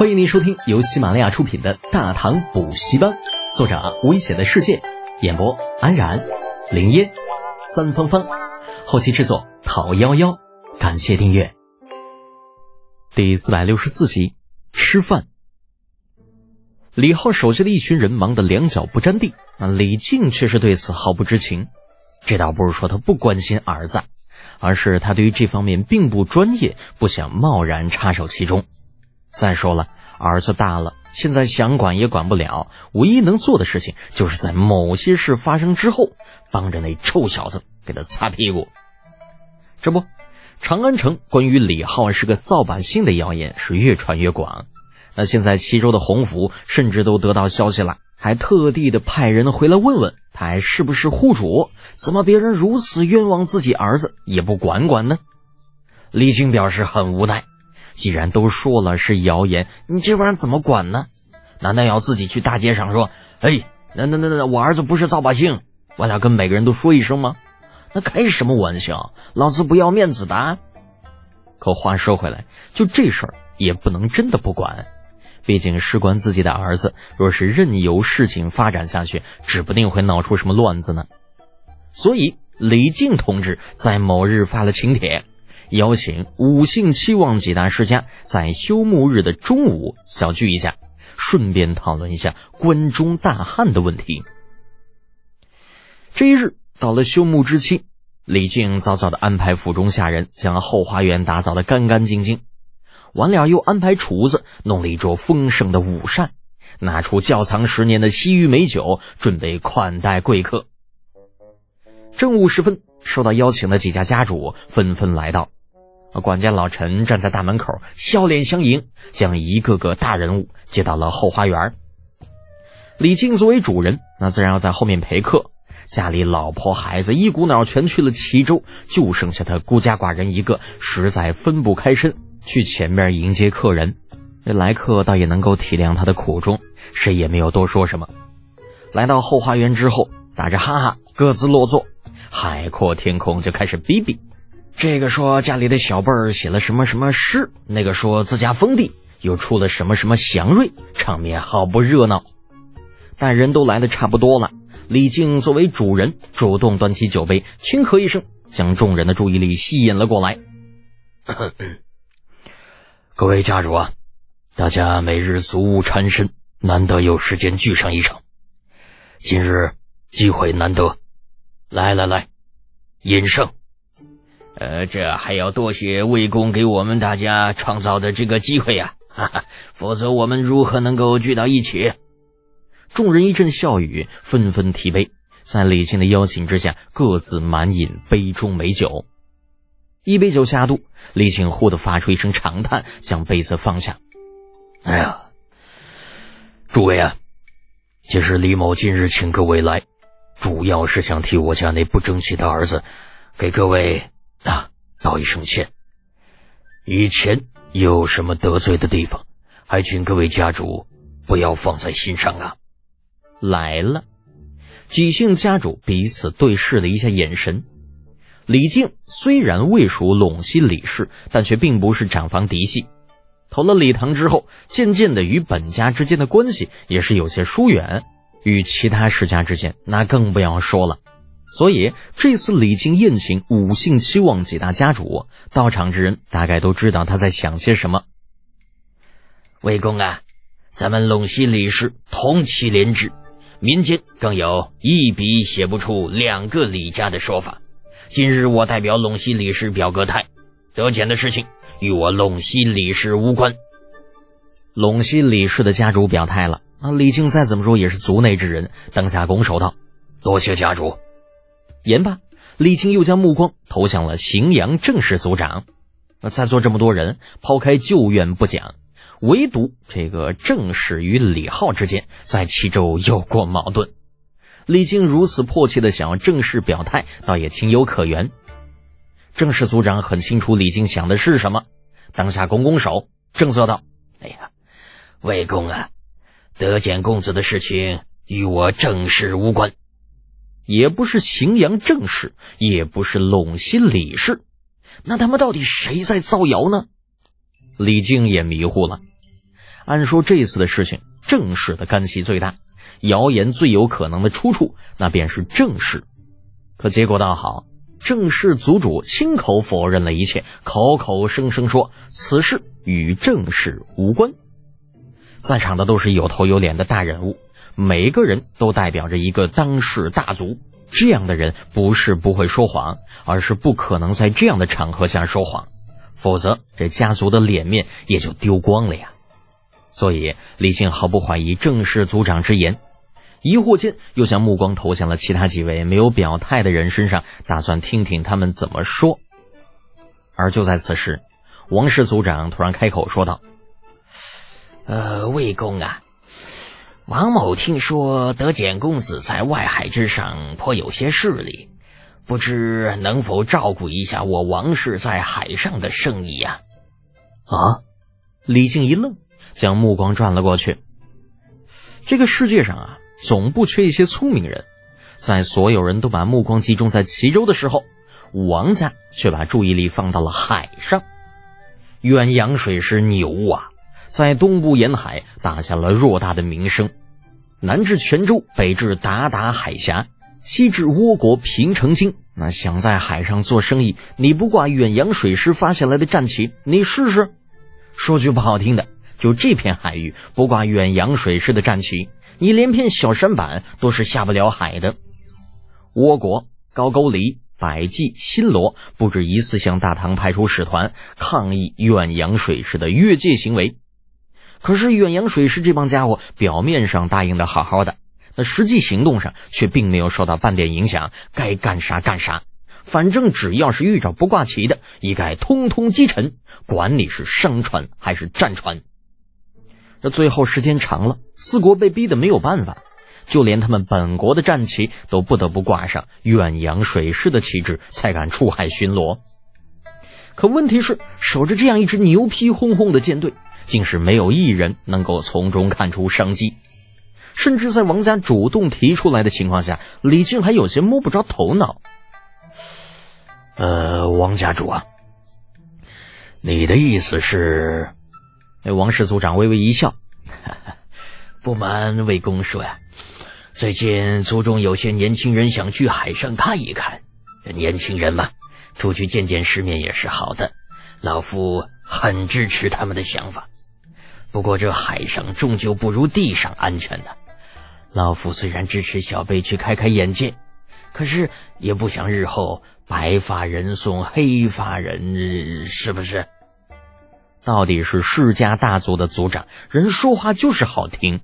欢迎您收听由喜马拉雅出品的《大唐补习班》，作者危险的世界，演播安然、林烟、三芳芳，后期制作陶幺幺。感谢订阅。第四百六十四集，吃饭。李浩手下的一群人忙得两脚不沾地，啊，李靖却是对此毫不知情。这倒不是说他不关心儿子，而是他对于这方面并不专业，不想贸然插手其中。再说了，儿子大了，现在想管也管不了。唯一能做的事情，就是在某些事发生之后，帮着那臭小子给他擦屁股。这不，长安城关于李浩是个扫把星的谣言是越传越广。那现在齐州的洪福甚至都得到消息了，还特地的派人回来问问他还是不是户主？怎么别人如此冤枉自己儿子也不管管呢？李靖表示很无奈。既然都说了是谣言，你这玩意儿怎么管呢？难道要自己去大街上说：“哎，那那那那，我儿子不是扫把星，我俩跟每个人都说一声吗？”那开什么玩笑？老子不要面子的。可话说回来，就这事儿也不能真的不管，毕竟事关自己的儿子，若是任由事情发展下去，指不定会闹出什么乱子呢。所以李靖同志在某日发了请帖。邀请五姓七望几大世家在休沐日的中午小聚一下，顺便讨论一下关中大旱的问题。这一日到了休沐之期，李靖早早的安排府中下人将后花园打扫的干干净净，完了又安排厨子弄了一桌丰盛的午膳，拿出窖藏十年的西域美酒，准备款待贵客。正午时分，受到邀请的几家家主纷纷来到。管家老陈站在大门口，笑脸相迎，将一个个大人物接到了后花园。李靖作为主人，那自然要在后面陪客。家里老婆孩子一股脑全去了齐州，就剩下他孤家寡人一个，实在分不开身去前面迎接客人。这来客倒也能够体谅他的苦衷，谁也没有多说什么。来到后花园之后，打着哈哈，各自落座。海阔天空就开始比比。这个说家里的小辈儿写了什么什么诗，那个说自家封地又出了什么什么祥瑞，场面好不热闹。但人都来的差不多了，李靖作为主人，主动端起酒杯，轻咳一声，将众人的注意力吸引了过来。各位家主啊，大家每日俗务缠身，难得有时间聚上一场，今日机会难得，来来来，饮胜。呃，这还要多谢魏公给我们大家创造的这个机会呀，哈哈，否则我们如何能够聚到一起？众人一阵笑语，纷纷提杯，在李靖的邀请之下，各自满饮杯中美酒。一杯酒下肚，李靖忽地发出一声长叹，将杯子放下。哎呀，诸位啊，其实李某今日请各位来，主要是想替我家那不争气的儿子，给各位。道一声歉。以前有什么得罪的地方，还请各位家主不要放在心上啊。来了，几姓家主彼此对视了一下眼神。李靖虽然未属陇西李氏，但却并不是长房嫡系。投了李唐之后，渐渐的与本家之间的关系也是有些疏远，与其他世家之间那更不要说了。所以这次李靖宴请五姓七望几大家主，到场之人大概都知道他在想些什么。魏公啊，咱们陇西李氏同气连枝，民间更有一笔写不出两个李家的说法。今日我代表陇西李氏表个态，得钱的事情与我陇西李氏无关。陇西李氏的家主表态了啊，李靖再怎么说也是族内之人，当下拱手道：“多谢家主。”言罢，李靖又将目光投向了荥阳郑氏族长。那在座这么多人，抛开旧怨不讲，唯独这个郑氏与李浩之间在齐州有过矛盾。李靖如此迫切的想要正式表态，倒也情有可原。郑氏族长很清楚李靖想的是什么，当下拱拱手，正色道：“哎呀，魏公啊，得简公子的事情与我郑氏无关。”也不是荥阳郑氏，也不是陇西李氏，那他们到底谁在造谣呢？李靖也迷糊了。按说这次的事情，郑氏的干系最大，谣言最有可能的出处，那便是郑氏。可结果倒好，郑氏族主亲口否认了一切，口口声声说此事与郑氏无关。在场的都是有头有脸的大人物，每个人都代表着一个当世大族。这样的人不是不会说谎，而是不可能在这样的场合下说谎，否则这家族的脸面也就丢光了呀。所以李靖毫不怀疑郑氏族长之言，疑惑间又将目光投向了其他几位没有表态的人身上，打算听听他们怎么说。而就在此时，王氏族长突然开口说道：“呃，魏公啊。”王某听说德简公子在外海之上颇有些势力，不知能否照顾一下我王氏在海上的生意呀？啊！李靖一愣，将目光转了过去。这个世界上啊，总不缺一些聪明人。在所有人都把目光集中在齐州的时候，王家却把注意力放到了海上。远洋水师牛啊，在东部沿海打下了偌大的名声。南至泉州，北至鞑靼海峡，西至倭国平城京。那想在海上做生意，你不挂远洋水师发下来的战旗，你试试。说句不好听的，就这片海域不挂远洋水师的战旗，你连片小舢板都是下不了海的。倭国高句丽、百济、新罗不止一次向大唐派出使团抗议远洋水师的越界行为。可是远洋水师这帮家伙表面上答应的好好的，那实际行动上却并没有受到半点影响，该干啥干啥，反正只要是遇着不挂旗的，一概通通击沉，管你是商船还是战船。这最后时间长了，四国被逼得没有办法，就连他们本国的战旗都不得不挂上远洋水师的旗帜，才敢出海巡逻。可问题是，守着这样一支牛皮哄哄的舰队。竟是没有一人能够从中看出商机，甚至在王家主动提出来的情况下，李靖还有些摸不着头脑。呃，王家主啊，你的意思是？那王氏族长微微一笑，不瞒魏公说呀，最近族中有些年轻人想去海上看一看，年轻人嘛，出去见见世面也是好的，老夫很支持他们的想法。不过这海上终究不如地上安全呢。老夫虽然支持小辈去开开眼界，可是也不想日后白发人送黑发人，是不是？到底是世家大族的族长，人说话就是好听。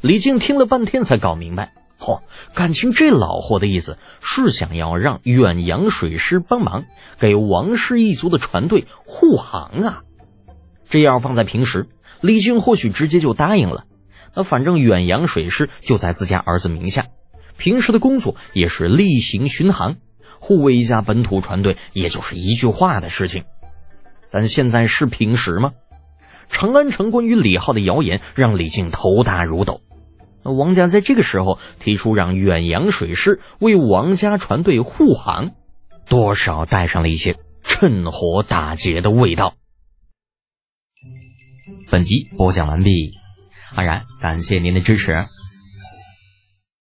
李靖听了半天才搞明白，嚯，感情这老货的意思是想要让远洋水师帮忙给王氏一族的船队护航啊。这要放在平时。李靖或许直接就答应了，那反正远洋水师就在自家儿子名下，平时的工作也是例行巡航，护卫一家本土船队，也就是一句话的事情。但现在是平时吗？长安城关于李浩的谣言让李靖头大如斗，那王家在这个时候提出让远洋水师为王家船队护航，多少带上了一些趁火打劫的味道。本集播讲完毕，安然感谢您的支持。